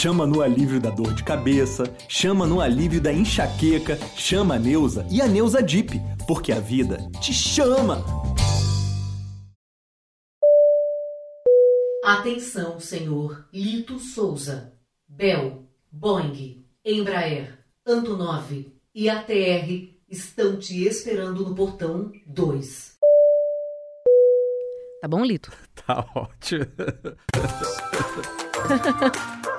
chama no alívio da dor de cabeça, chama no alívio da enxaqueca, chama a Neuza e a Neuza Dip, porque a vida te chama! Atenção, senhor Lito Souza, Bell, Boeing, Embraer, Antonov e ATR estão te esperando no portão 2. Tá bom, Lito? Tá ótimo.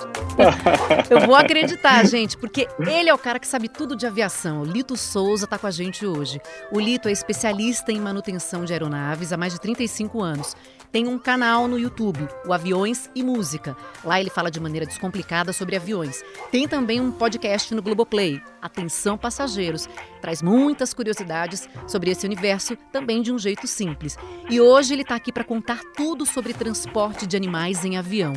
Eu vou acreditar, gente, porque ele é o cara que sabe tudo de aviação. O Lito Souza está com a gente hoje. O Lito é especialista em manutenção de aeronaves há mais de 35 anos. Tem um canal no YouTube, o Aviões e Música. Lá ele fala de maneira descomplicada sobre aviões. Tem também um podcast no Globoplay, Atenção Passageiros. Traz muitas curiosidades sobre esse universo, também de um jeito simples. E hoje ele está aqui para contar tudo sobre transporte de animais em avião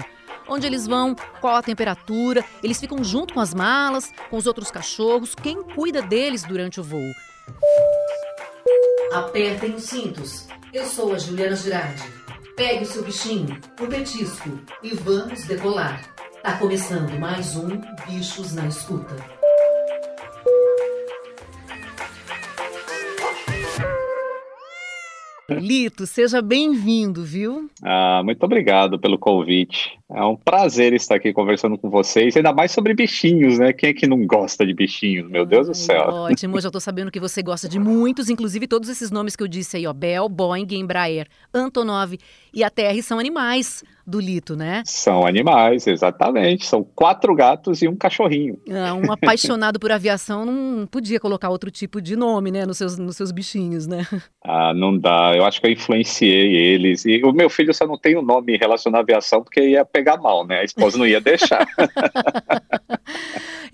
onde eles vão, qual a temperatura, eles ficam junto com as malas, com os outros cachorros, quem cuida deles durante o voo. Apertem os cintos. Eu sou a Juliana Girardi. Pegue o seu bichinho, o petisco e vamos decolar. Tá começando mais um Bichos na Escuta. Lito, seja bem-vindo, viu? Ah, muito obrigado pelo convite. É um prazer estar aqui conversando com vocês, ainda mais sobre bichinhos, né? Quem é que não gosta de bichinhos? Meu Deus do céu. Ótimo, já estou sabendo que você gosta de muitos, inclusive todos esses nomes que eu disse aí, ó, Bell, Boeing, Embraer, Antonov e a TR são animais do Lito, né? São animais, exatamente. São quatro gatos e um cachorrinho. Ah, um apaixonado por aviação não podia colocar outro tipo de nome, né, nos seus, nos seus bichinhos, né? Ah, não dá. Eu acho que eu influenciei eles. E o meu filho só não tem o um nome relacionado à aviação porque ia pegar mal, né? A esposa não ia deixar.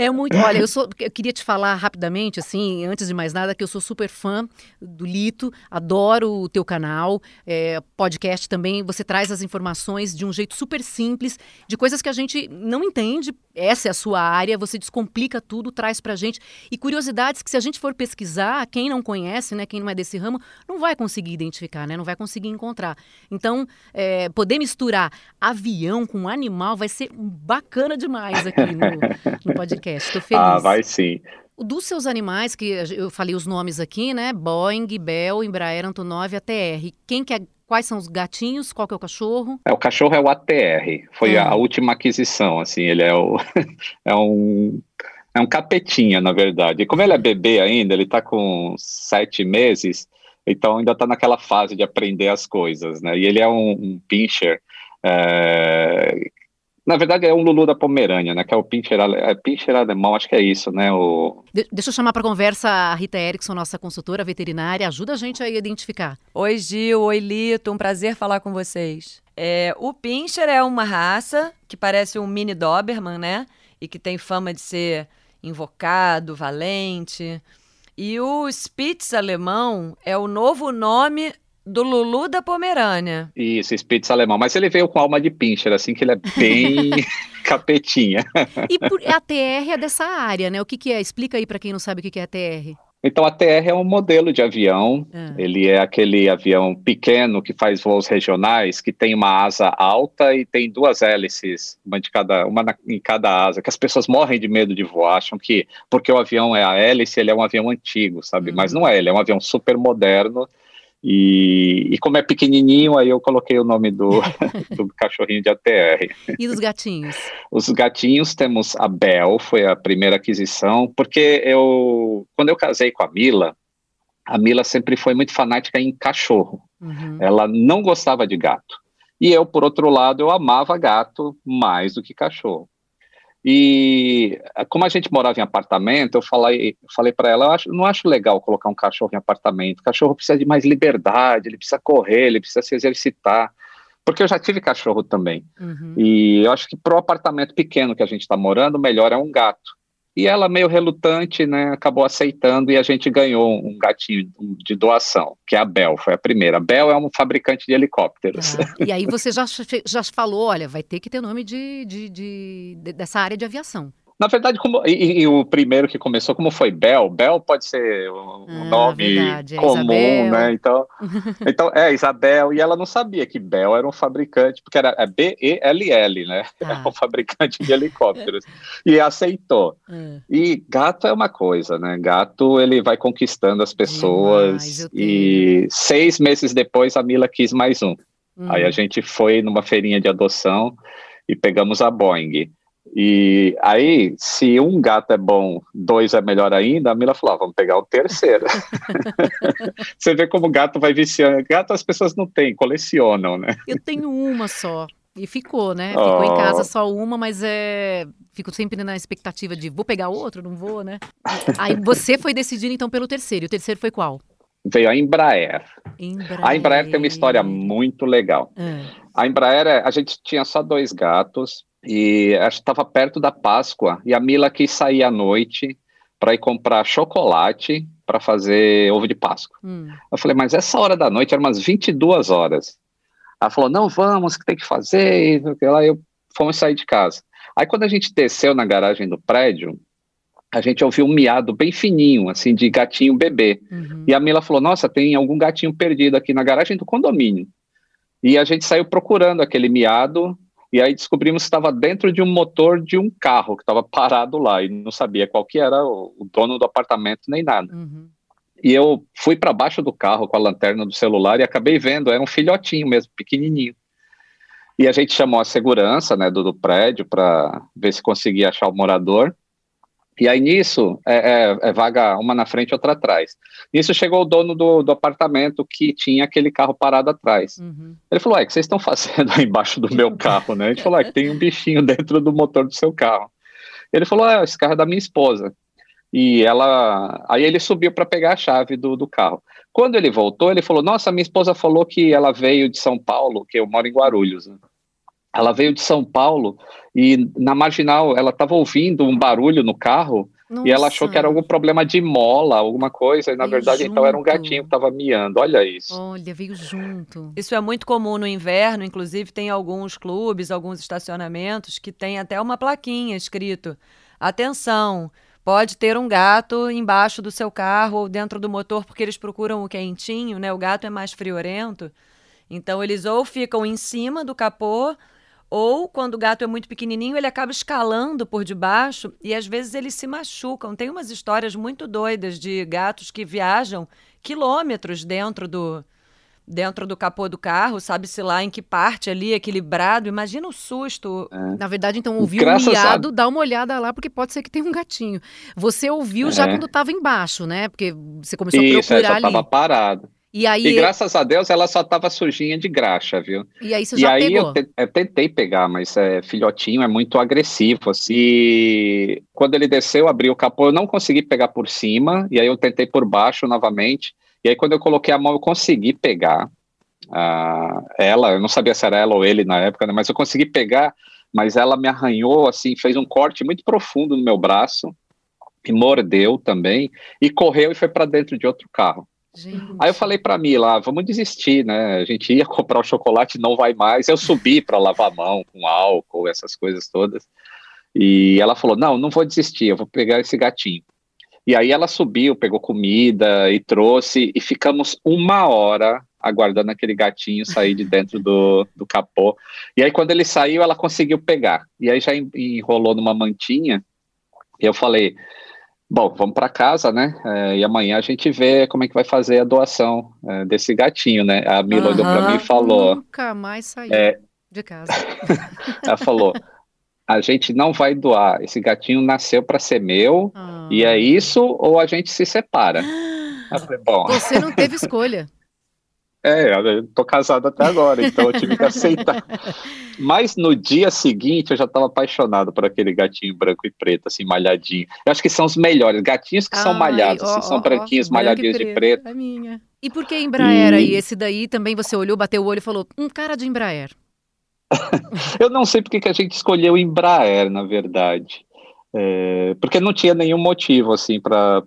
É muito. Olha, eu, sou, eu queria te falar rapidamente, assim, antes de mais nada, que eu sou super fã do Lito, adoro o teu canal, é, podcast também. Você traz as informações de um jeito super simples, de coisas que a gente não entende. Essa é a sua área, você descomplica tudo, traz pra gente. E curiosidades que, se a gente for pesquisar, quem não conhece, né, quem não é desse ramo, não vai conseguir identificar, né, não vai conseguir encontrar. Então, é, poder misturar avião com animal vai ser bacana demais aqui no, no podcast podcast. Estou feliz. Ah, vai sim. Dos seus animais, que eu falei os nomes aqui, né? Boeing, Bell, Embraer, Antonov, ATR. Quem que é, quais são os gatinhos? Qual que é o cachorro? É, o cachorro é o ATR. Foi a, a última aquisição, assim. Ele é, o, é um... É um capetinha, na verdade. E como ele é bebê ainda, ele está com sete meses, então ainda está naquela fase de aprender as coisas, né? E ele é um, um pincher é, na verdade, é um Lulu da Pomerânia, né? Que é o Pinscher, é Pinscher alemão, acho que é isso, né? O... De deixa eu chamar para conversa a Rita Erickson, nossa consultora veterinária. Ajuda a gente a identificar. Oi, Gil. Oi, Lito. Um prazer falar com vocês. É, o Pinscher é uma raça que parece um mini Doberman, né? E que tem fama de ser invocado, valente. E o Spitz alemão é o novo nome do Lulu da Pomerânia. Isso, Spitz alemão. Mas ele veio com alma de pincher, assim que ele é bem capetinha. E por, a TR é dessa área, né? O que, que é? Explica aí para quem não sabe o que, que é a TR. Então, a TR é um modelo de avião. Ah. Ele é aquele avião pequeno que faz voos regionais, que tem uma asa alta e tem duas hélices, uma, de cada, uma na, em cada asa, que as pessoas morrem de medo de voar, acham que porque o avião é a hélice, ele é um avião antigo, sabe? Uhum. Mas não é, ele é um avião super moderno e, e, como é pequenininho, aí eu coloquei o nome do, do cachorrinho de ATR. E dos gatinhos? Os gatinhos temos a Bel, foi a primeira aquisição, porque eu, quando eu casei com a Mila, a Mila sempre foi muito fanática em cachorro. Uhum. Ela não gostava de gato. E eu, por outro lado, eu amava gato mais do que cachorro. E como a gente morava em apartamento, eu falei, falei para ela, eu acho, não acho legal colocar um cachorro em apartamento. O cachorro precisa de mais liberdade, ele precisa correr, ele precisa se exercitar. Porque eu já tive cachorro também. Uhum. E eu acho que para o apartamento pequeno que a gente está morando, melhor é um gato. E ela, meio relutante, né, acabou aceitando e a gente ganhou um gatinho de doação, que é a Bell, foi a primeira. A Bell é um fabricante de helicópteros. Ah, e aí você já, já falou, olha, vai ter que ter nome de, de, de, dessa área de aviação. Na verdade, como e, e, o primeiro que começou, como foi Bel, Bel pode ser um ah, nome verdade, comum, né? Então, então é Isabel e ela não sabia que Bel era um fabricante, porque era é B E L L, né? Ah. É um fabricante de helicópteros e aceitou. Ah. E gato é uma coisa, né? Gato ele vai conquistando as pessoas Demais, e seis meses depois a Mila quis mais um. Hum. Aí a gente foi numa feirinha de adoção e pegamos a Boeing. E aí, se um gato é bom, dois é melhor ainda, a Mila falou: ah, vamos pegar o terceiro. Você vê como o gato vai viciando. Gato as pessoas não têm, colecionam, né? Eu tenho uma só. E ficou, né? Ficou oh. em casa só uma, mas é. Fico sempre na expectativa de vou pegar outro, não vou, né? Aí você foi decidindo então pelo terceiro. E o terceiro foi qual? Veio a Embraer. Embraer. A Embraer tem uma história muito legal. É. A Embraer, a gente tinha só dois gatos, e acho que estava perto da Páscoa e a Mila quis sair à noite para ir comprar chocolate para fazer ovo de Páscoa. Hum. Eu falei, mas essa hora da noite era umas 22 horas. Ela falou, não, vamos, que tem que fazer. E lá eu fomos sair de casa. Aí quando a gente desceu na garagem do prédio, a gente ouviu um miado bem fininho, assim, de gatinho bebê. Uhum. E a Mila falou, nossa, tem algum gatinho perdido aqui na garagem do condomínio. E a gente saiu procurando aquele miado e aí descobrimos que estava dentro de um motor de um carro que estava parado lá e não sabia qual que era o, o dono do apartamento nem nada. Uhum. E eu fui para baixo do carro com a lanterna do celular e acabei vendo, era um filhotinho mesmo, pequenininho. E a gente chamou a segurança né, do, do prédio para ver se conseguia achar o morador. E aí nisso é, é, é, vaga uma na frente, outra atrás. Nisso chegou o dono do, do apartamento que tinha aquele carro parado atrás. Uhum. Ele falou: É, que vocês estão fazendo aí embaixo do meu carro, né? A gente falou: É, que tem um bichinho dentro do motor do seu carro. Ele falou: É, esse carro é da minha esposa. E ela. Aí ele subiu para pegar a chave do, do carro. Quando ele voltou, ele falou: Nossa, minha esposa falou que ela veio de São Paulo, que eu moro em Guarulhos. Né? Ela veio de São Paulo e na marginal ela estava ouvindo um barulho no carro Nossa. e ela achou que era algum problema de mola, alguma coisa, e na veio verdade junto. então era um gatinho que estava miando. Olha isso. Olha, veio junto. Isso é muito comum no inverno, inclusive tem alguns clubes, alguns estacionamentos que tem até uma plaquinha escrito: atenção. Pode ter um gato embaixo do seu carro ou dentro do motor, porque eles procuram o quentinho, né? O gato é mais friorento. Então, eles ou ficam em cima do capô ou, quando o gato é muito pequenininho, ele acaba escalando por debaixo e às vezes eles se machucam. Tem umas histórias muito doidas de gatos que viajam quilômetros dentro do, dentro do capô do carro, sabe-se lá em que parte ali, equilibrado. Imagina o susto. É. Na verdade, então, ouviu um miado, a... dá uma olhada lá, porque pode ser que tenha um gatinho. Você ouviu é. já quando estava embaixo, né? Porque você começou Isso, a procurar é, só ali. estava parado. E aí. E graças a Deus ela só tava sujinha de graxa, viu? E aí você e já aí pegou? Eu, te, eu tentei pegar, mas é, filhotinho é muito agressivo. Assim. E quando ele desceu, abriu o capô, eu não consegui pegar por cima, e aí eu tentei por baixo novamente. E aí quando eu coloquei a mão, eu consegui pegar. Uh, ela, eu não sabia se era ela ou ele na época, né, mas eu consegui pegar, mas ela me arranhou, assim, fez um corte muito profundo no meu braço, e mordeu também, e correu e foi para dentro de outro carro. Gente. Aí eu falei para mim lá, vamos desistir, né? A gente ia comprar o chocolate, não vai mais. Eu subi para lavar a mão com álcool, essas coisas todas. E ela falou: Não, não vou desistir, eu vou pegar esse gatinho. E aí ela subiu, pegou comida e trouxe, e ficamos uma hora aguardando aquele gatinho sair de dentro do, do capô. E aí, quando ele saiu, ela conseguiu pegar. E aí já enrolou numa mantinha. E eu falei: Bom, vamos para casa, né? É, e amanhã a gente vê como é que vai fazer a doação é, desse gatinho, né? A Mila uhum. olhou para mim e falou. Nunca mais saiu é, de casa. ela falou: a gente não vai doar. Esse gatinho nasceu para ser meu, uhum. e é isso, ou a gente se separa. Falei, Bom. Você não teve escolha. É, eu tô casado até agora, então eu tive que aceitar. Mas no dia seguinte eu já estava apaixonado por aquele gatinho branco e preto, assim, malhadinho. Eu acho que são os melhores. Gatinhos que Ai, são malhados, ó, assim, são ó, branquinhos, ó, malhadinhos de preto. É minha. E por que Embraer e... aí? Esse daí também você olhou, bateu o olho e falou: um cara de Embraer. eu não sei porque que a gente escolheu Embraer, na verdade. É, porque não tinha nenhum motivo, assim, para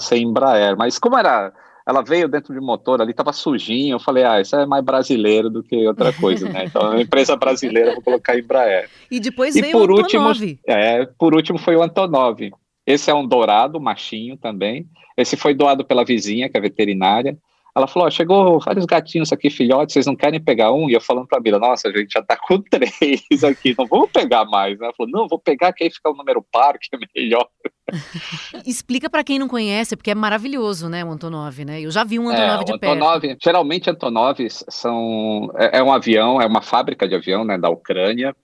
ser Embraer. Mas como era ela veio dentro de motor ali, estava sujinho. Eu falei, ah, isso é mais brasileiro do que outra coisa, né? Então, a empresa brasileira, vou colocar Embraer. E depois e veio por o Antonov. Último, é, por último foi o Antonov. Esse é um dourado, machinho também. Esse foi doado pela vizinha, que é veterinária. Ela falou: chegou vários gatinhos aqui, filhotes, vocês não querem pegar um? E eu falando pra Mila: nossa, a gente já tá com três aqui, não vamos pegar mais. Ela falou: não, vou pegar, que aí fica o número par, que é melhor. Explica para quem não conhece, porque é maravilhoso, né, o Antonov, né? Eu já vi um Antonov é, de Antonov, perto. Geralmente Antonovs são é, é um avião, é uma fábrica de avião, né, da Ucrânia,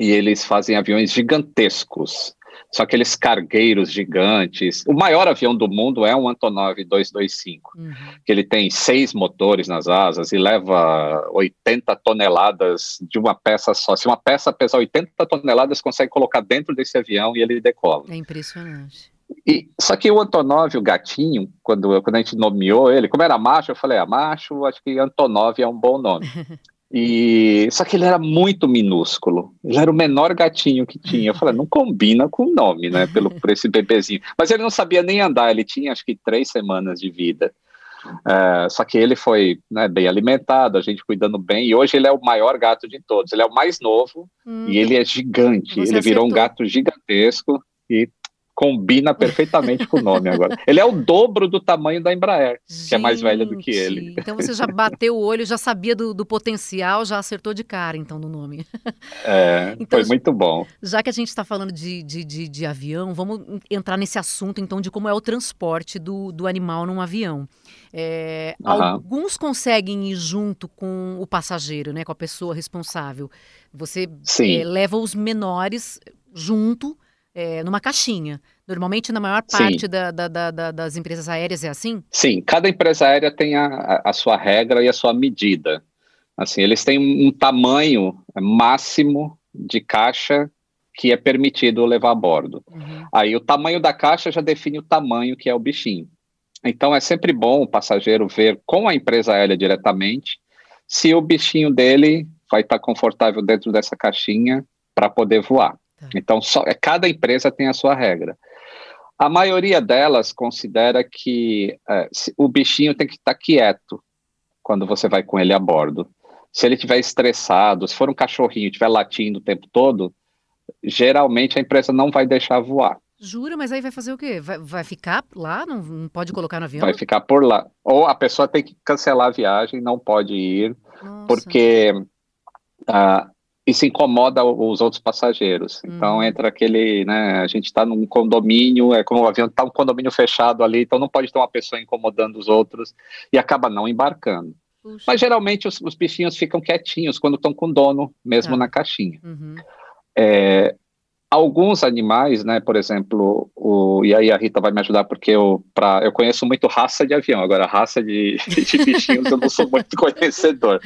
e eles fazem aviões gigantescos. Só aqueles cargueiros gigantes. O maior avião do mundo é um Antonov 225, uhum. que ele tem seis motores nas asas e leva 80 toneladas de uma peça só. Se uma peça pesar 80 toneladas, consegue colocar dentro desse avião e ele decola. É impressionante. E, só que o Antonov, o gatinho, quando, quando a gente nomeou ele, como era macho, eu falei, ah, macho, acho que Antonov é um bom nome. E só que ele era muito minúsculo. Ele era o menor gatinho que tinha. Eu falei, não combina com o nome, né? Pelo por esse bebezinho. Mas ele não sabia nem andar. Ele tinha acho que três semanas de vida. É, só que ele foi né, bem alimentado, a gente cuidando bem, e hoje ele é o maior gato de todos. Ele é o mais novo hum, e ele é gigante. Ele acertou. virou um gato gigantesco e combina perfeitamente com o nome agora. Ele é o dobro do tamanho da Embraer, Gente, que é mais velha do que ele. Então você já bateu o olho, já sabia do, do potencial, já acertou de cara, então, no nome. É, então, foi muito bom. Já que a gente está falando de, de, de, de, avião, vamos entrar nesse assunto, então, de como é o transporte do, do animal num avião. É, uhum. Alguns conseguem ir junto com o passageiro, né, com a pessoa responsável. Você é, leva os menores junto é, numa caixinha. Normalmente, na maior parte da, da, da, das empresas aéreas é assim? Sim, cada empresa aérea tem a, a sua regra e a sua medida. Assim, eles têm um, tamanho máximo de caixa que é permitido levar a bordo. Uhum. Aí o tamanho da caixa já define o tamanho que é o bichinho. Então é sempre bom o passageiro ver com a empresa aérea diretamente se o bichinho dele vai estar confortável dentro dessa caixinha para poder voar. Tá. Então, só, é, cada empresa tem a sua regra. A maioria delas considera que é, o bichinho tem que estar tá quieto quando você vai com ele a bordo. Se ele estiver estressado, se for um cachorrinho estiver latindo o tempo todo, geralmente a empresa não vai deixar voar. Jura, mas aí vai fazer o quê? Vai, vai ficar lá? Não, não, pode colocar no avião? Vai ficar por lá. Ou a pessoa tem que cancelar a viagem, não pode ir, Nossa. porque uh, isso incomoda os outros passageiros. Então uhum. entra aquele, né, a gente está num condomínio, é como o avião está um condomínio fechado ali, então não pode ter uma pessoa incomodando os outros e acaba não embarcando. Puxa. Mas geralmente os, os, bichinhos ficam quietinhos quando estão com o dono, mesmo ah. na caixinha. Uhum. É, alguns animais, né, por exemplo, o, e aí a Rita vai me ajudar porque eu, pra, eu conheço muito raça de avião, agora raça de, de bichinhos eu não sou muito conhecedor.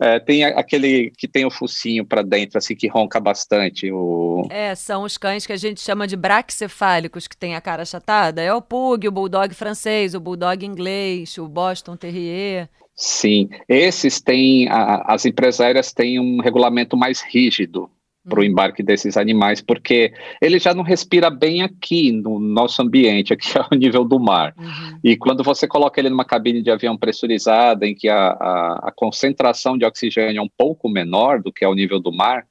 É, tem aquele que tem o focinho para dentro, assim, que ronca bastante. O... É, são os cães que a gente chama de braxcefálicos, que tem a cara achatada. É o Pug, o Bulldog francês, o Bulldog inglês, o Boston Terrier. Sim, esses têm, a, as empresárias têm um regulamento mais rígido para o uhum. embarque desses animais, porque ele já não respira bem aqui no nosso ambiente, aqui ao nível do mar. Uhum. E quando você coloca ele numa cabine de avião pressurizada, em que a, a, a, concentração de oxigênio é um pouco menor do que ao nível do mar,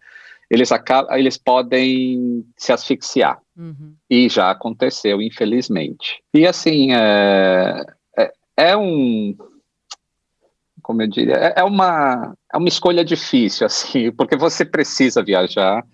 eles, acabam, eles podem se asfixiar. Uhum. E já aconteceu, infelizmente. E assim, é, é, é um como eu diria, é, é uma, é uma escolha difícil, assim, porque você precisa viajar,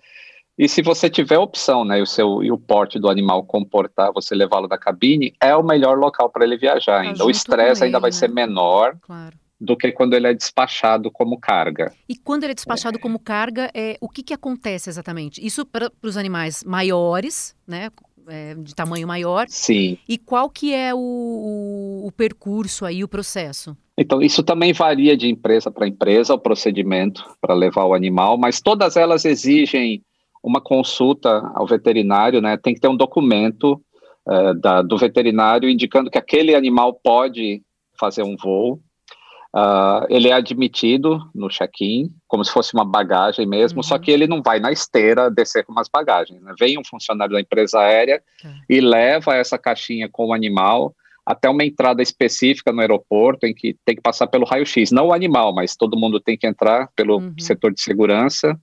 e se você tiver opção, né, o seu e o porte do animal comportar, você levá-lo da cabine, é o melhor local para ele viajar ainda. Tá o estresse ainda vai né? ser menor. Claro. Do que quando ele é despachado como carga. E quando ele é despachado é. como carga, é, o que, que acontece exatamente? Isso para os animais maiores, né? É, de tamanho maior. Sim. E qual que é o, o, o percurso aí, o processo? Então, isso também varia de empresa para empresa, o procedimento para levar o animal, mas todas elas exigem uma consulta ao veterinário, né? Tem que ter um documento uh, da, do veterinário indicando que aquele animal pode fazer um voo. Uh, ele é admitido no check-in, como se fosse uma bagagem mesmo, uhum. só que ele não vai na esteira descer com umas bagagens. Né? Vem um funcionário da empresa aérea uhum. e leva essa caixinha com o animal até uma entrada específica no aeroporto em que tem que passar pelo raio-x, não o animal, mas todo mundo tem que entrar pelo uhum. setor de segurança.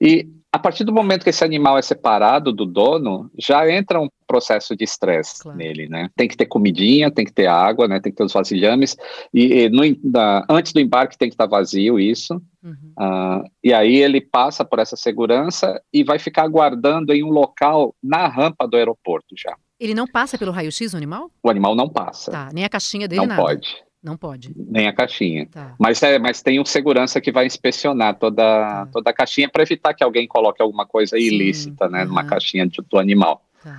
E a partir do momento que esse animal é separado do dono, já entra um processo de estresse claro. nele, né? Tem que ter comidinha, tem que ter água, né? Tem que ter os vasilhames e, e no, da, antes do embarque tem que estar vazio isso. Uhum. Uh, e aí ele passa por essa segurança e vai ficar aguardando em um local na rampa do aeroporto já. Ele não passa pelo raio-x o animal? O animal não passa. Tá, nem a caixinha dele não nada. pode. Não pode. Nem a caixinha. Tá. Mas, é, mas tem um segurança que vai inspecionar toda, tá. toda a caixinha para evitar que alguém coloque alguma coisa Sim. ilícita né, uhum. numa caixinha de, do animal. Tá.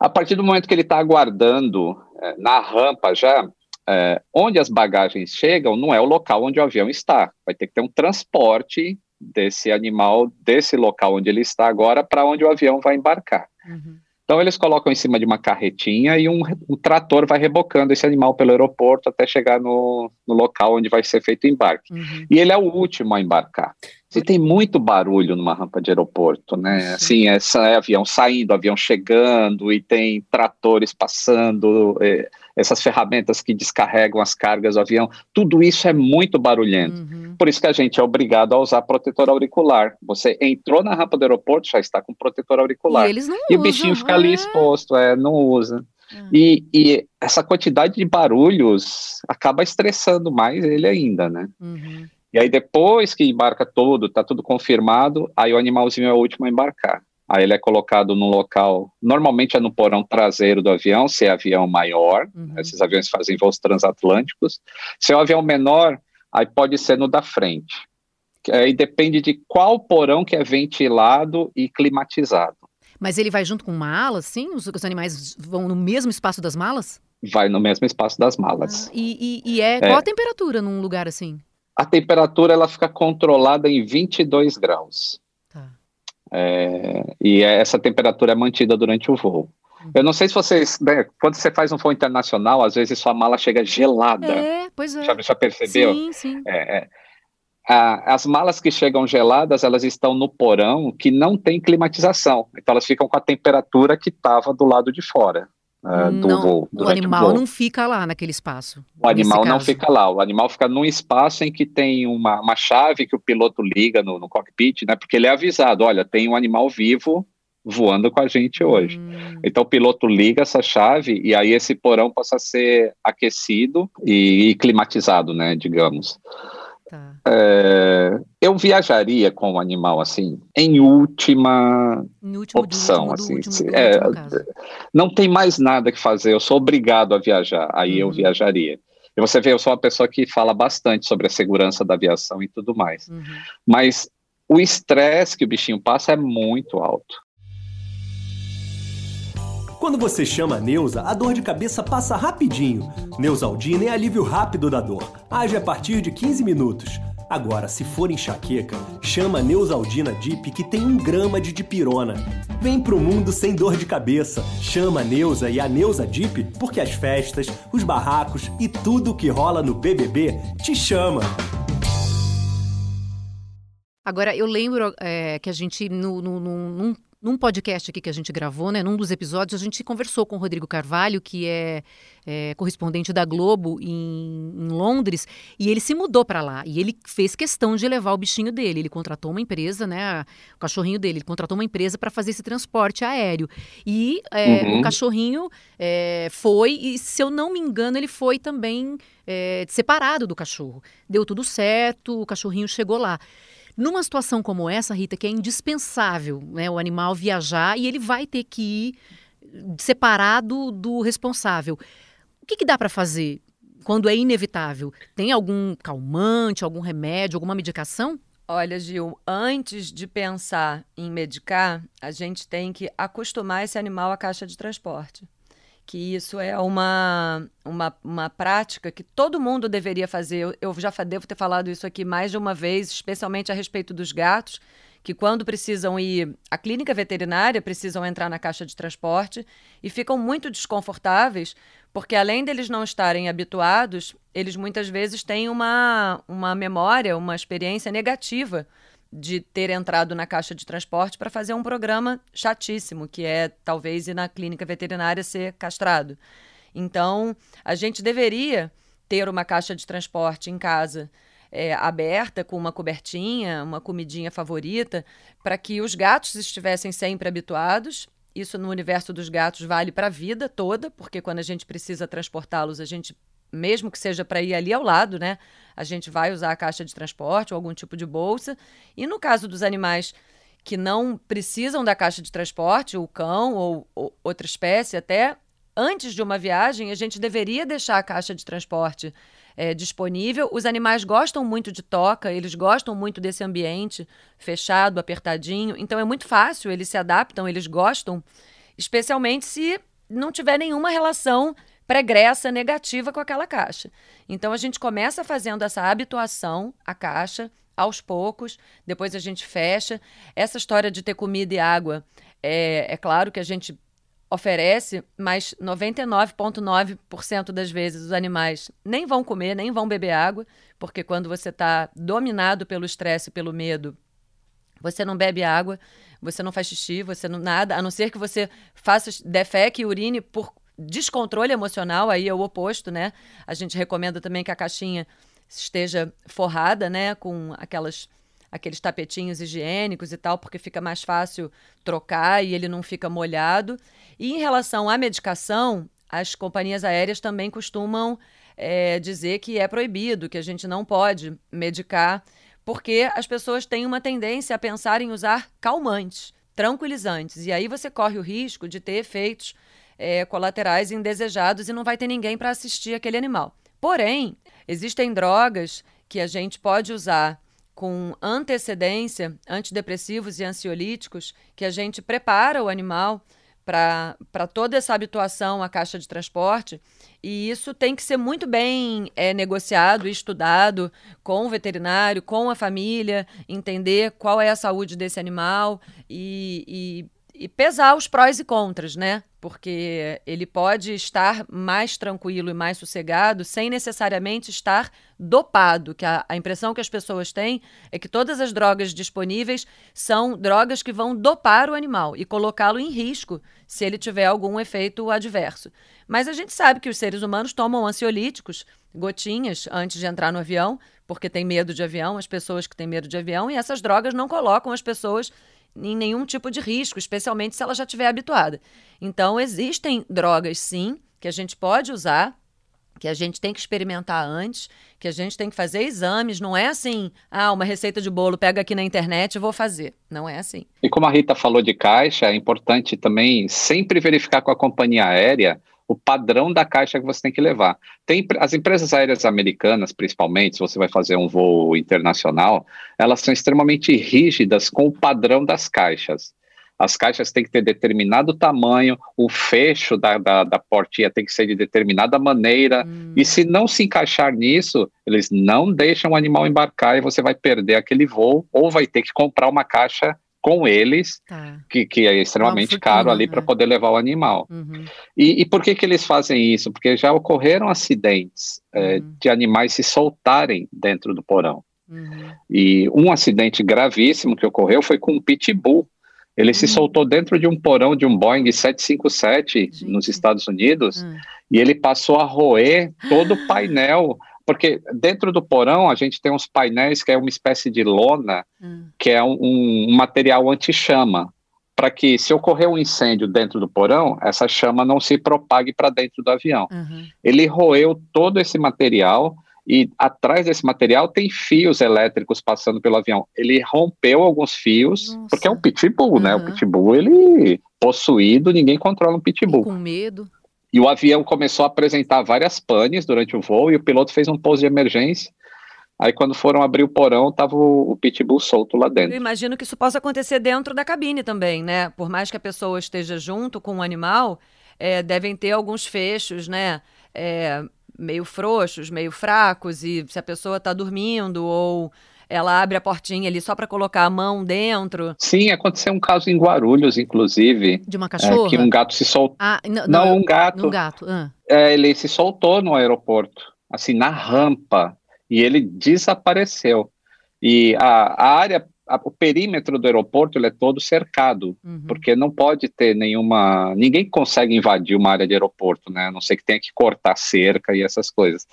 A partir do momento que ele está aguardando é, na rampa já, é, onde as bagagens chegam não é o local onde o avião está. Vai ter que ter um transporte desse animal, desse local onde ele está agora, para onde o avião vai embarcar. Uhum. Então eles colocam em cima de uma carretinha e um, um, trator vai rebocando esse animal pelo aeroporto até chegar no, no local onde vai ser feito o embarque. Uhum. E ele é o último a embarcar. E tem muito barulho numa rampa de aeroporto, né? Assim, é, é avião saindo, avião chegando, e tem tratores passando, é, essas ferramentas que descarregam as cargas do avião, tudo isso é muito barulhento. Uhum. Por isso que a gente é obrigado a usar protetor auricular. Você entrou na rampa do aeroporto, já está com protetor auricular. E, eles não e usam, o bichinho fica ali é. exposto, é, não usa. Uhum. E, e, essa quantidade de barulhos acaba estressando mais ele ainda, né? Uhum. E aí depois que embarca todo, tá tudo confirmado, aí o animalzinho é o último a embarcar. Aí ele é colocado num local, normalmente é no porão traseiro do avião, se é avião maior, uhum. esses aviões fazem voos transatlânticos. Se é um avião menor, aí pode ser no da frente. Aí depende de qual porão que é ventilado e climatizado. Mas ele vai junto com uma ala, sim? Os, os animais vão no mesmo espaço das malas? Vai no mesmo espaço das malas. Ah, e, e, e é, é, qual a temperatura num lugar assim? A temperatura ela fica controlada em 22 graus. É, e essa temperatura é mantida durante o voo. Eu não sei se vocês, né, quando você faz um voo internacional, às vezes sua mala chega gelada. É, pois é. Já, já percebeu? Sim, sim. É, é. as malas que chegam geladas, elas estão no porão que não tem climatização. Então elas ficam com a temperatura que estava do lado de fora uh, do não, voo. O animal o voo. não fica lá naquele espaço. O animal não fica lá. O animal fica num espaço em que tem uma, uma chave que o piloto liga no, no cockpit, né? Porque ele é avisado: olha, tem um animal vivo voando com a gente hoje. Hum. Então o piloto liga essa chave e aí esse porão passa a ser aquecido e, e climatizado, né, digamos. Tá. É, eu viajaria com o animal assim, em última último, opção, assim. Último, é, não tem mais nada que fazer. Eu sou obrigado a viajar. Aí uhum. eu viajaria. E você vê, eu sou uma pessoa que fala bastante sobre a segurança da aviação e tudo mais. Uhum. Mas o estresse que o bichinho passa é muito alto. Quando você chama a Neuza, a dor de cabeça passa rapidinho. Neusaldina é alívio rápido da dor. Age a partir de 15 minutos. Agora, se for enxaqueca, chama a Neusaldina Dip que tem um grama de dipirona. Vem pro mundo sem dor de cabeça. Chama a Neuza e a Neuza Dip porque as festas, os barracos e tudo que rola no BBB te chama. Agora, eu lembro é, que a gente, no, no, num num podcast aqui que a gente gravou, né, num dos episódios, a gente conversou com o Rodrigo Carvalho, que é, é correspondente da Globo em, em, Londres, e ele se mudou para lá. E ele fez questão de levar o bichinho dele. Ele contratou uma empresa, né, o cachorrinho dele, ele contratou uma empresa para fazer esse transporte aéreo. E é, uhum. o cachorrinho é, foi, e se eu não me engano, ele foi também é, separado do cachorro. Deu tudo certo, o cachorrinho chegou lá. Numa situação como essa, Rita, que é indispensável né, o animal viajar e ele vai ter que ir separado do responsável. O que, que dá para fazer quando é inevitável? Tem algum calmante, algum remédio, alguma medicação? Olha, Gil, antes de pensar em medicar, a gente tem que acostumar esse animal à caixa de transporte que isso é uma, uma, uma prática que todo mundo deveria fazer. Eu, eu já devo ter falado isso aqui mais de uma vez, especialmente a respeito dos gatos, que quando precisam ir à clínica veterinária, precisam entrar na caixa de transporte e ficam muito desconfortáveis, porque além deles não estarem habituados, eles muitas vezes têm uma, uma memória, uma experiência negativa de ter entrado na caixa de transporte para fazer um programa chatíssimo, que é talvez ir na clínica veterinária ser castrado. Então, a gente deveria ter uma caixa de transporte em casa é, aberta, com uma cobertinha, uma comidinha favorita, para que os gatos estivessem sempre habituados. Isso no universo dos gatos vale para a vida toda, porque quando a gente precisa transportá-los, a gente, mesmo que seja para ir ali ao lado, né? A gente vai usar a caixa de transporte ou algum tipo de bolsa. E no caso dos animais que não precisam da caixa de transporte, o cão ou, ou outra espécie até, antes de uma viagem, a gente deveria deixar a caixa de transporte é, disponível. Os animais gostam muito de toca, eles gostam muito desse ambiente fechado, apertadinho. Então é muito fácil, eles se adaptam, eles gostam, especialmente se não tiver nenhuma relação pregressa negativa com aquela caixa. Então a gente começa fazendo essa habituação à caixa aos poucos, depois a gente fecha. Essa história de ter comida e água, é, é claro que a gente oferece, mas 99,9% das vezes os animais nem vão comer, nem vão beber água, porque quando você está dominado pelo estresse, pelo medo, você não bebe água, você não faz xixi, você não nada, a não ser que você faça defeque e urine por descontrole emocional, aí é o oposto, né? A gente recomenda também que a caixinha esteja forrada, né, com aquelas aqueles tapetinhos higiênicos e tal, porque fica mais fácil trocar e ele não fica molhado. E em relação à medicação, as companhias aéreas também costumam é, dizer que é proibido, que a gente não pode medicar, porque as pessoas têm uma tendência a pensar em usar calmantes, tranquilizantes. E aí você corre o risco de ter efeitos é, colaterais indesejados e não vai ter ninguém para assistir aquele animal. Porém, existem drogas que a gente pode usar com antecedência, antidepressivos e ansiolíticos, que a gente prepara o animal para toda essa habituação à caixa de transporte. E isso tem que ser muito bem é, negociado e estudado com o veterinário, com a família, entender qual é a saúde desse animal e, e, e pesar os prós e contras, né? porque ele pode estar mais tranquilo e mais sossegado sem necessariamente estar dopado, que a, a, impressão que as pessoas têm é que todas as drogas disponíveis são drogas que vão dopar o animal e colocá-lo em risco se ele tiver algum efeito adverso. Mas a gente sabe que os seres humanos tomam ansiolíticos, gotinhas, antes de entrar no avião, porque tem medo de avião, as pessoas que têm medo de avião, e essas drogas não colocam as pessoas em nenhum tipo de risco, especialmente se ela já estiver habituada. Então, existem drogas, sim, que a gente pode usar, que a gente tem que experimentar antes, que a gente tem que fazer exames. Não é assim, ah, uma receita de bolo, pega aqui na internet e vou fazer. Não é assim. E como a Rita falou de caixa, é importante também sempre verificar com a companhia aérea o padrão da caixa que você tem que levar. Tem as empresas aéreas americanas, principalmente, se você vai fazer um voo internacional, elas são extremamente rígidas com o padrão das caixas. As caixas têm que ter determinado tamanho, o fecho da, da, da portinha tem que ser de determinada maneira, hum. e se não se encaixar nisso, eles não deixam o animal embarcar e você vai perder aquele voo, ou vai ter que comprar uma caixa com eles, tá. que, que é extremamente caro ali né? para poder levar o animal. Uhum. E, e, por que, que eles fazem isso? Porque já ocorreram acidentes é, uhum. de animais se soltarem dentro do porão. Uhum. E um acidente gravíssimo que ocorreu foi com um pitbull. Ele se uhum. soltou dentro de um porão de um Boeing 757 Gente. nos Estados Unidos hum. e ele passou a roer todo o painel porque dentro do porão a gente tem uns painéis que é uma espécie de lona, hum. que é um, um material anti-chama, para que se ocorrer um incêndio dentro do porão, essa chama não se propague para dentro do avião. Uhum. Ele roeu todo esse material e atrás desse material tem fios elétricos passando pelo avião. Ele rompeu alguns fios, Nossa. porque é um pitbull, uhum. né? O pitbull, ele possuído, ninguém controla um pitbull. E com medo. E o avião começou a apresentar várias panes durante o voo e o piloto fez um pouso de emergência. Aí, quando foram abrir o porão, estava o, o, pitbull solto lá dentro. Eu imagino que isso possa acontecer dentro da cabine também, né? Por mais que a pessoa esteja junto com o animal, é, devem ter alguns fechos, né? É, meio frouxos, meio fracos, e se a pessoa está dormindo ou ela abre a portinha ali só para colocar a mão dentro. Sim, aconteceu um caso em Guarulhos, inclusive. De uma cachorra? É, que um gato se soltou. Ah, não, não, um gato. Um gato. Ah. É, ele se soltou no aeroporto, assim, na rampa, e ele desapareceu. E a, a área a, o perímetro do aeroporto ele é todo cercado, uhum. porque não pode ter nenhuma. Ninguém consegue invadir uma área de aeroporto, né? A não ser que tenha que cortar cerca e essas coisas.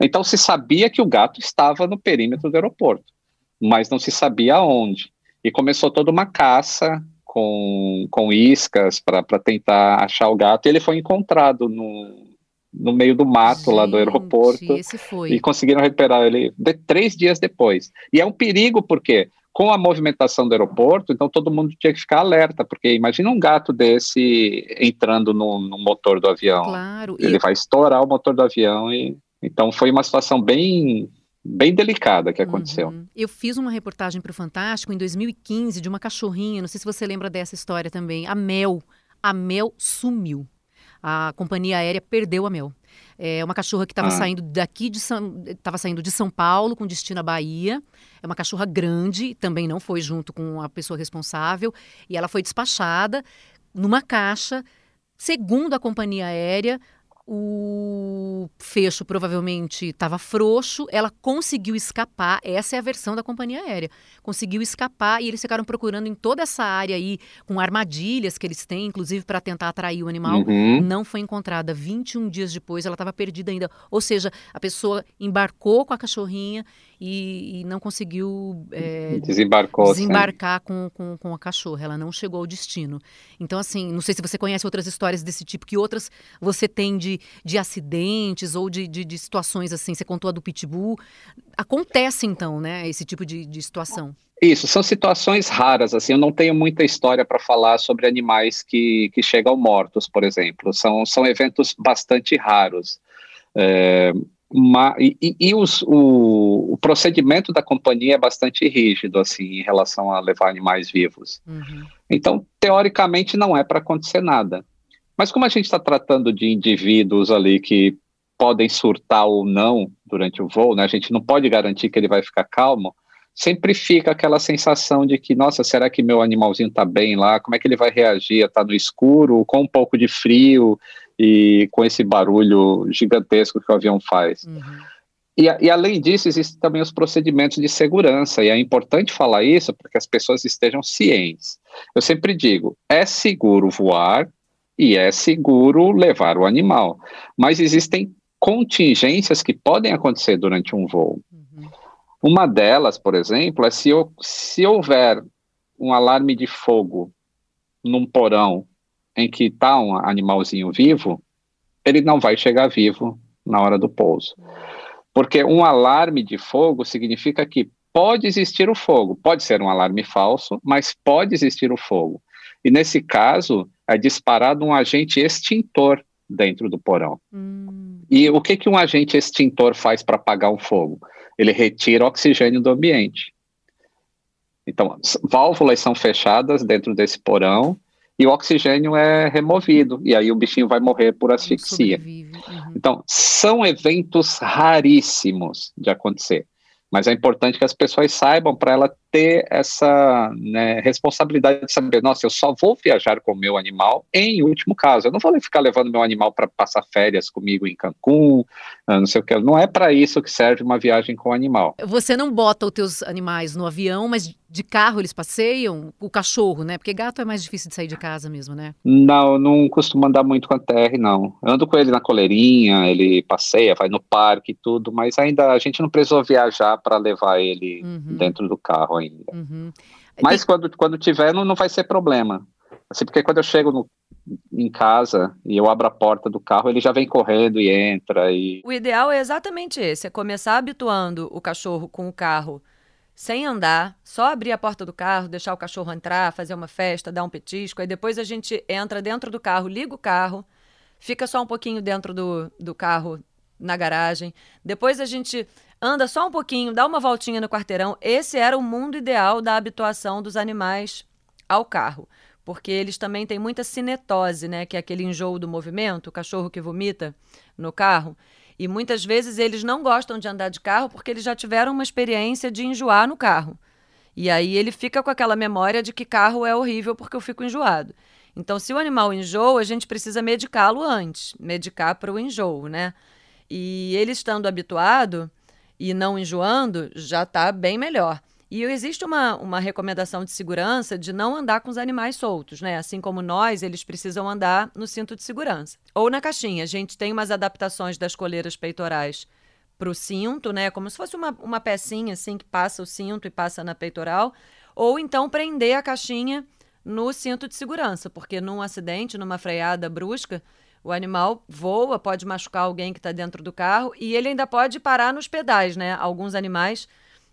Então se sabia que o gato estava no perímetro do aeroporto, mas não se sabia onde. E começou toda uma caça com, com iscas para tentar achar o gato, e ele foi encontrado no, no meio do mato Gente, lá do aeroporto. E conseguiram recuperar ele de, três dias depois. E é um perigo, porque com a movimentação do aeroporto, então todo mundo tinha que ficar alerta, porque imagina um gato desse entrando no, no motor do avião. Claro. Ele e... vai estourar o motor do avião e então foi uma situação bem bem delicada que aconteceu. Uhum. Eu fiz uma reportagem para o Fantástico em 2015 de uma cachorrinha, não sei se você lembra dessa história também, a Mel. A Mel sumiu. A companhia aérea perdeu a Mel. É uma cachorra que estava ah. saindo daqui de São, estava saindo de São Paulo com destino à Bahia. É uma cachorra grande, também não foi junto com a pessoa responsável e ela foi despachada numa caixa. Segundo a companhia aérea, o fecho provavelmente estava frouxo, ela conseguiu escapar, essa é a versão da companhia aérea. Conseguiu escapar e eles ficaram procurando em toda essa área aí, com armadilhas que eles têm, inclusive para tentar atrair o animal. Uhum. Não foi encontrada. 21 dias depois, ela estava perdida ainda. Ou seja, a pessoa embarcou com a cachorrinha e, e não conseguiu é, desembarcar com, com, com a cachorra. Ela não chegou ao destino. Então, assim, não sei se você conhece outras histórias desse tipo, que outras você tem de, de acidentes ou de, de, de situações assim. Você contou a do Pitbull. Acontece, então, né, esse tipo de, de situação? Isso, são situações raras, assim, eu não tenho muita história para falar sobre animais que, que chegam mortos, por exemplo, são, são eventos bastante raros. É, uma, e, e os, o, o, procedimento da companhia é bastante rígido, assim, em relação a levar animais vivos. Uhum. Então, teoricamente, não é para acontecer nada. Mas como a gente está tratando de indivíduos ali que podem surtar ou não durante o voo, né, a gente não pode garantir que ele vai ficar calmo, sempre fica aquela sensação de que, nossa, será que meu animalzinho está bem lá? Como é que ele vai reagir? Está no escuro, com um pouco de frio? E com esse barulho gigantesco que o avião faz. Uhum. E, e, além disso, existem também os procedimentos de segurança, e é importante falar isso para que as pessoas estejam cientes. Eu sempre digo: é seguro voar e é seguro levar o animal, mas existem contingências que podem acontecer durante um voo. Uhum. Uma delas, por exemplo, é se, se houver um alarme de fogo num porão em que está um animalzinho vivo, ele não vai chegar vivo na hora do pouso. Porque um alarme de fogo significa que pode existir o fogo. Pode ser um alarme falso, mas pode existir o fogo. E nesse caso, é disparado um agente extintor dentro do porão. Hum. E o que, que um agente extintor faz para apagar um fogo? Ele retira oxigênio do ambiente. Então, válvulas são fechadas dentro desse porão e o oxigênio é removido, e aí o bichinho vai morrer por asfixia. Uhum. Então, são eventos raríssimos de acontecer, mas é importante que as pessoas saibam para ela ter essa né, responsabilidade de saber, nossa, eu só vou viajar com o meu animal em último caso. Eu não vou ficar levando meu animal para passar férias comigo em Cancún, ah, não sei o que. Não é para isso que serve uma viagem com o animal. Você não bota os teus animais no avião, mas de carro eles passeiam? O cachorro, né? Porque gato é mais difícil de sair de casa mesmo, né? Não, não costumo andar muito com a TR, não. Ando com ele na coleirinha, ele passeia, vai no parque e tudo, mas ainda a gente não precisou viajar para levar ele uhum. dentro do carro ainda. Uhum. Mas Tem... quando, quando tiver, não, não vai ser problema. Assim, porque quando eu chego no, em casa e eu abro a porta do carro, ele já vem correndo e entra. E... O ideal é exatamente esse: é começar habituando o cachorro com o carro sem andar, só abrir a porta do carro, deixar o cachorro entrar, fazer uma festa, dar um petisco. Aí depois a gente entra dentro do carro, liga o carro, fica só um pouquinho dentro do, do carro na garagem. Depois a gente anda só um pouquinho, dá uma voltinha no quarteirão. Esse era o mundo ideal da habituação dos animais ao carro. Porque eles também têm muita cinetose, né? Que é aquele enjoo do movimento, o cachorro que vomita no carro. E muitas vezes eles não gostam de andar de carro porque eles já tiveram uma experiência de enjoar no carro. E aí ele fica com aquela memória de que carro é horrível porque eu fico enjoado. Então, se o animal enjoa, a gente precisa medicá-lo antes, medicar para o enjoo, né? E ele estando habituado, e não enjoando, já está bem melhor. E existe uma, uma recomendação de segurança de não andar com os animais soltos, né? Assim como nós, eles precisam andar no cinto de segurança. Ou na caixinha. A gente tem umas adaptações das coleiras peitorais para o cinto, né? Como se fosse uma, uma pecinha assim que passa o cinto e passa na peitoral. Ou então prender a caixinha no cinto de segurança, porque num acidente, numa freada brusca, o animal voa, pode machucar alguém que está dentro do carro e ele ainda pode parar nos pedais, né? Alguns animais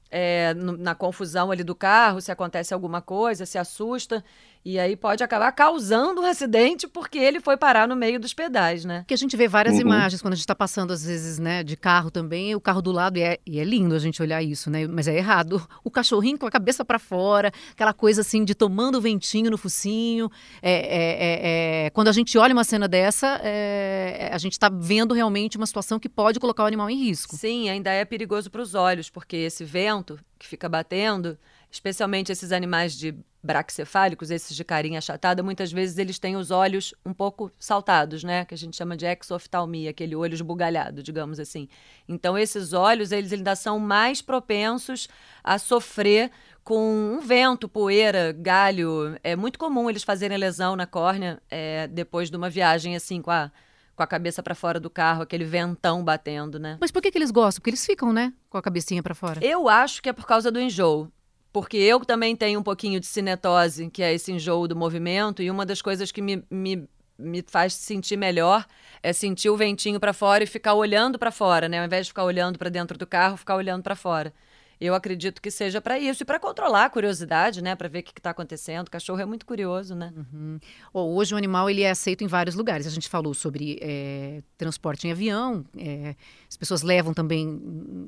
é, na confusão ali do carro, se acontece alguma coisa, se assusta. E aí pode acabar causando um acidente porque ele foi parar no meio dos pedais, né? Que a gente vê várias uhum. imagens quando a gente está passando, às vezes, né, de carro também, o carro do lado, e é, e é lindo a gente olhar isso, né? Mas é errado. O cachorrinho com a cabeça para fora, aquela coisa assim de tomando ventinho no focinho. É, é, é, é quando a gente olha uma cena dessa, é, a gente está vendo realmente uma situação que pode colocar o animal em risco. Sim, ainda é perigoso para os olhos, porque esse vento que fica batendo especialmente esses animais de braxcefálicos, esses de carinha achatada, muitas vezes eles têm os olhos um pouco saltados, né? Que a gente chama de exoftalmia, aquele olho esbugalhado, digamos assim. Então, esses olhos, eles ainda são mais propensos a sofrer com um vento, poeira, galho. É muito comum eles fazerem lesão na córnea é, depois de uma viagem assim com a com a cabeça para fora do carro, aquele ventão batendo, né? Mas por que, que eles gostam? Porque eles ficam, né? Com a cabecinha para fora. Eu acho que é por causa do enjoo porque eu também tenho um pouquinho de cinetose, que é esse enjoo do movimento, e uma das coisas que me, me, me faz sentir melhor é sentir o ventinho para fora e ficar olhando para fora, né? Ao invés de ficar olhando para dentro do carro, ficar olhando para fora. Eu acredito que seja para isso e para controlar a curiosidade, né? Para ver o que está acontecendo. O cachorro é muito curioso, né? Uhum. hoje o animal ele é aceito em vários lugares. A gente falou sobre é, transporte em avião, é, as pessoas levam também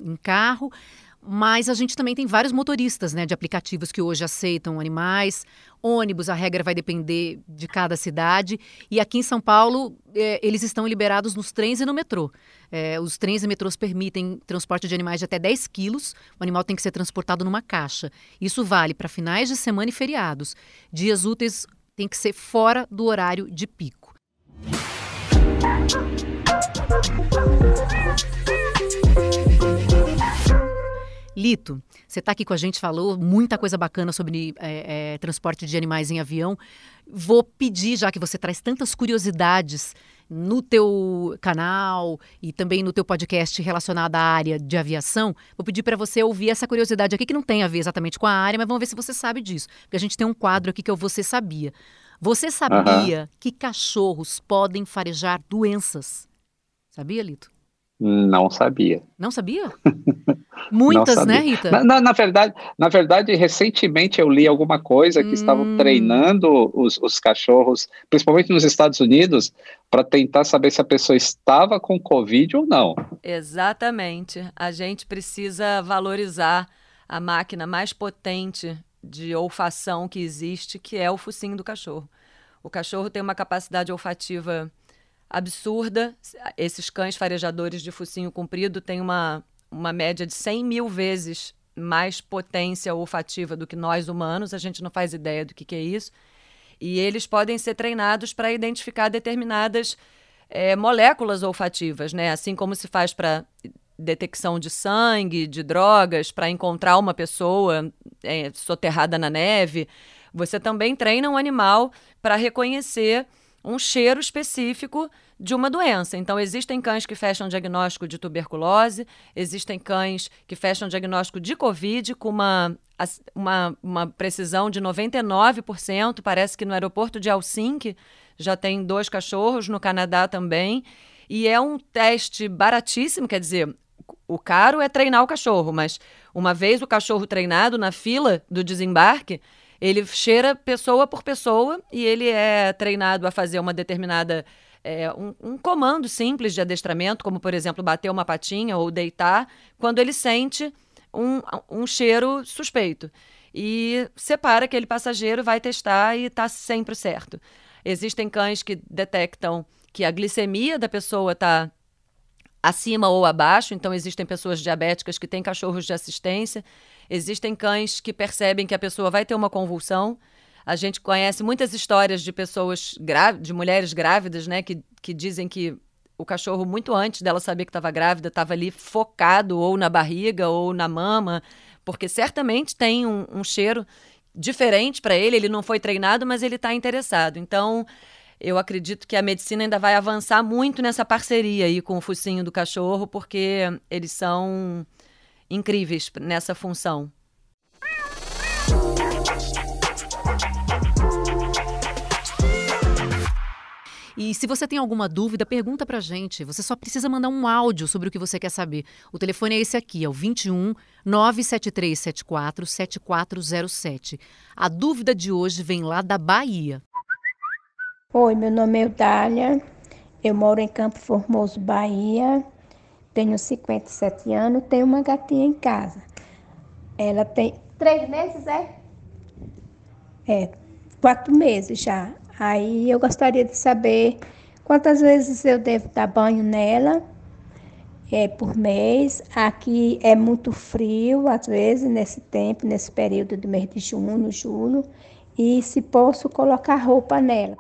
em carro. Mas a gente também tem vários motoristas né, de aplicativos que hoje aceitam animais. Ônibus, a regra vai depender de cada cidade. E aqui em São Paulo, é, eles estão liberados nos trens e no metrô. É, os trens e metrôs permitem transporte de animais de até 10 quilos. O animal tem que ser transportado numa caixa. Isso vale para finais de semana e feriados. Dias úteis tem que ser fora do horário de pico. Lito, você está aqui com a gente, falou muita coisa bacana sobre é, é, transporte de animais em avião. Vou pedir, já que você traz tantas curiosidades no teu canal e também no teu podcast relacionado à área de aviação, vou pedir para você ouvir essa curiosidade aqui que não tem a ver exatamente com a área, mas vamos ver se você sabe disso. Porque a gente tem um quadro aqui que é o Você Sabia. Você sabia uhum. que cachorros podem farejar doenças? Sabia, Lito? Não sabia. Não sabia? Muitas, Não né, sabia. né, Rita? Na, na, na, verdade, na verdade, recentemente eu li alguma coisa que hum. estavam treinando os, os cachorros, principalmente nos Estados Unidos, para tentar saber se a pessoa estava com Covid ou não. Exatamente. A gente precisa valorizar a máquina mais potente de olfação que existe, que é o focinho do cachorro. O cachorro tem uma capacidade olfativa absurda. Esses cães farejadores de focinho comprido têm uma, uma média de 100 mil vezes mais potência olfativa do que nós humanos. A gente não faz ideia do que, que é isso. E eles podem ser treinados para identificar determinadas é, moléculas olfativas, né? Assim como se faz para detecção de sangue, de drogas, para encontrar uma pessoa é, soterrada na neve. Você também treina um animal para reconhecer um cheiro específico de uma doença. Então, existem cães que fecham diagnóstico de tuberculose, existem cães que fecham diagnóstico de Covid com uma, uma, uma precisão de 99%. Parece que no aeroporto de Helsinki já tem dois cachorros, no Canadá também. E é um teste baratíssimo, quer dizer, o caro é treinar o cachorro, mas uma vez o cachorro treinado na fila do desembarque, ele cheira pessoa por pessoa e ele é treinado a fazer uma determinada. É, um, um, comando simples de adestramento, como por exemplo bater uma patinha ou deitar, quando ele sente um, um cheiro suspeito. E separa aquele passageiro, vai testar e está sempre certo. Existem cães que detectam que a glicemia da pessoa está acima ou abaixo, então existem pessoas diabéticas que têm cachorros de assistência. Existem cães que percebem que a pessoa vai ter uma convulsão. A gente conhece muitas histórias de pessoas de mulheres grávidas, né, que, que dizem que o cachorro, muito antes dela saber que estava grávida, estava ali focado ou na barriga ou na mama, porque certamente tem um, um cheiro diferente para ele, ele não foi treinado, mas ele está interessado. Então, eu acredito que a medicina ainda vai avançar muito nessa parceria aí com o focinho do cachorro, porque eles são incríveis nessa função. E se você tem alguma dúvida, pergunta pra gente. Você só precisa mandar um áudio sobre o que você quer saber. O telefone é esse aqui, é o 21 97374 7407. A dúvida de hoje vem lá da Bahia. Oi, meu nome é Eudália. Eu moro em Campo Formoso, Bahia. Tenho 57 anos, tenho uma gatinha em casa. Ela tem três meses, é? É, quatro meses já. Aí eu gostaria de saber quantas vezes eu devo dar banho nela é, por mês. Aqui é muito frio, às vezes, nesse tempo, nesse período do mês de junho, julho. E se posso colocar roupa nela.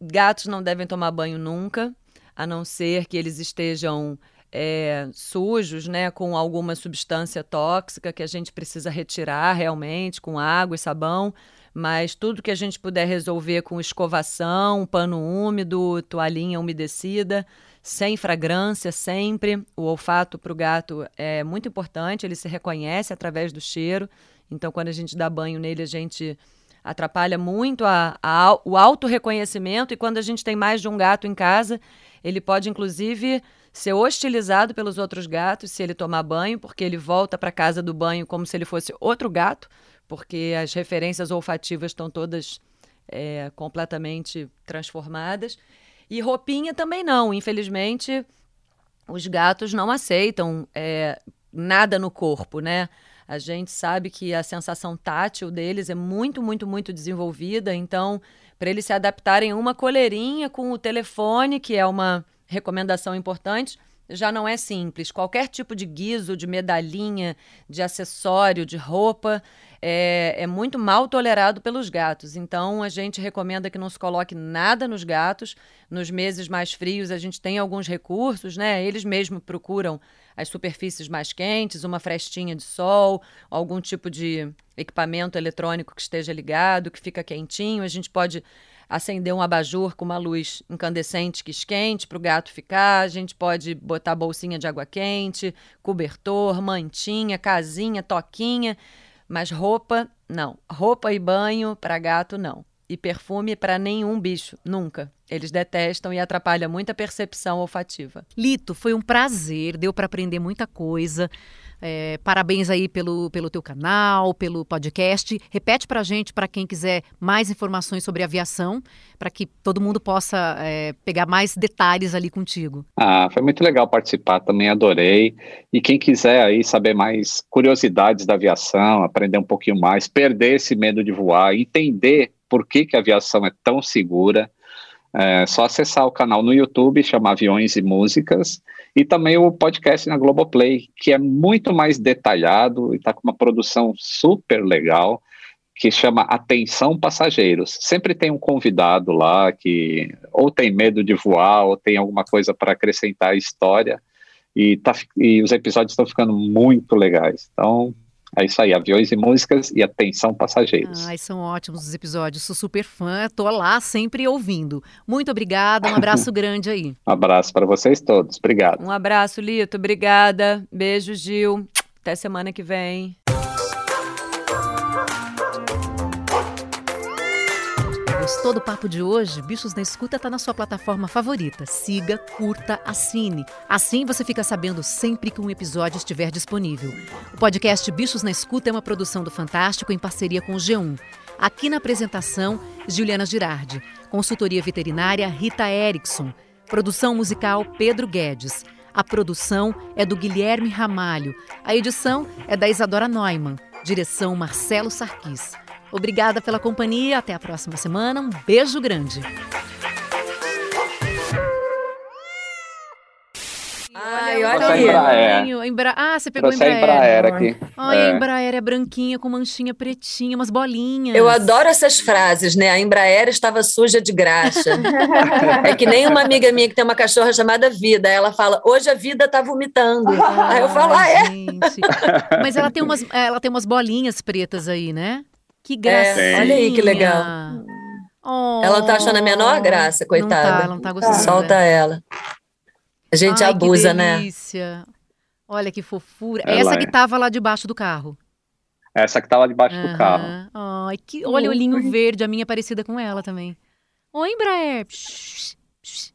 Gatos não devem tomar banho nunca, a não ser que eles estejam é, sujos, né, com alguma substância tóxica que a gente precisa retirar realmente, com água e sabão. Mas tudo que a gente puder resolver com escovação, pano úmido, toalhinha umedecida, sem fragrância sempre. O olfato para o gato é muito importante, ele se reconhece através do cheiro. Então, quando a gente dá banho nele, a gente atrapalha muito a, a, o auto-reconhecimento. E quando a gente tem mais de um gato em casa, ele pode, inclusive, ser hostilizado pelos outros gatos se ele tomar banho, porque ele volta para casa do banho como se ele fosse outro gato porque as referências olfativas estão todas é, completamente transformadas. E roupinha também não. Infelizmente, os gatos não aceitam é, nada no corpo, né? A gente sabe que a sensação tátil deles é muito, muito, muito desenvolvida. Então, para eles se adaptarem uma coleirinha com o telefone, que é uma recomendação importante, já não é simples. Qualquer tipo de guiso, de medalhinha, de acessório, de roupa é, é, muito mal tolerado pelos gatos. Então a gente recomenda que não se coloque nada nos gatos. Nos meses mais frios a gente tem alguns recursos, né? Eles mesmos procuram as superfícies mais quentes, uma frestinha de sol, algum tipo de equipamento eletrônico que esteja ligado, que fica quentinho. A gente pode acender um abajur com uma luz incandescente que esquente para o gato ficar. A gente pode botar bolsinha de água quente, cobertor, mantinha, casinha, toquinha. Mas roupa, não. Roupa e banho para gato, não. E perfume para nenhum bicho, nunca. Eles detestam e atrapalha muito a percepção olfativa. Lito, foi um prazer, deu para aprender muita coisa. É, parabéns aí pelo, pelo teu canal, pelo podcast. Repete para a gente, para quem quiser mais informações sobre aviação, para que todo mundo possa é, pegar mais detalhes ali contigo. Ah, foi muito legal participar, também adorei. E quem quiser aí saber mais curiosidades da aviação, aprender um pouquinho mais, perder esse medo de voar, entender por que, que a aviação é tão segura, é só acessar o canal no YouTube, chama Aviões e Músicas, e também o podcast na Globoplay, que é muito mais detalhado e está com uma produção super legal, que chama Atenção Passageiros. Sempre tem um convidado lá que ou tem medo de voar, ou tem alguma coisa para acrescentar à história, e, tá, e os episódios estão ficando muito legais. Então, é isso aí, aviões e músicas e atenção passageiros. Ai, são ótimos os episódios, sou super fã, tô lá sempre ouvindo. Muito obrigada, um abraço grande aí. Um abraço para vocês todos, obrigado. Um abraço, Lito, obrigada. Beijo, Gil. Até semana que vem. Gostou do papo de hoje? Bichos na Escuta está na sua plataforma favorita. Siga, curta, assine. Assim você fica sabendo sempre que um episódio estiver disponível. O podcast Bichos na Escuta é uma produção do Fantástico em parceria com o G1. Aqui na apresentação, Juliana Girardi. Consultoria veterinária, Rita Erickson. Produção musical, Pedro Guedes. A produção é do Guilherme Ramalho. A edição é da Isadora Neumann. Direção Marcelo Sarquis. Obrigada pela companhia. Até a próxima semana. Um beijo grande. Ai, olha aí. Embraer. Embra... Ah, você pegou Trouxe Embraer. a Embraer aqui. Ai, É. a Embraer é branquinha com manchinha pretinha, umas bolinhas. Eu adoro essas frases, né? A Embraer estava suja de graxa. é que nem uma amiga minha que tem uma cachorra chamada Vida. Ela fala, hoje a vida tá vomitando. Aí eu falo, ah, é? gente. Mas ela tem umas, ela tem umas bolinhas pretas aí, né? Que É, gracinha. olha aí que legal. Oh, Ela tá achando a menor graça, Não tá, coitada. ela não tá gostando. Solta ela. A gente Ai, abusa, que né? delícia. Olha que fofura. Ela Essa é. que tava lá debaixo do carro. Essa que tava debaixo do carro. Ai, que... Olha o olhinho verde, a minha é parecida com ela também. Oi, Embraer. Psh, psh.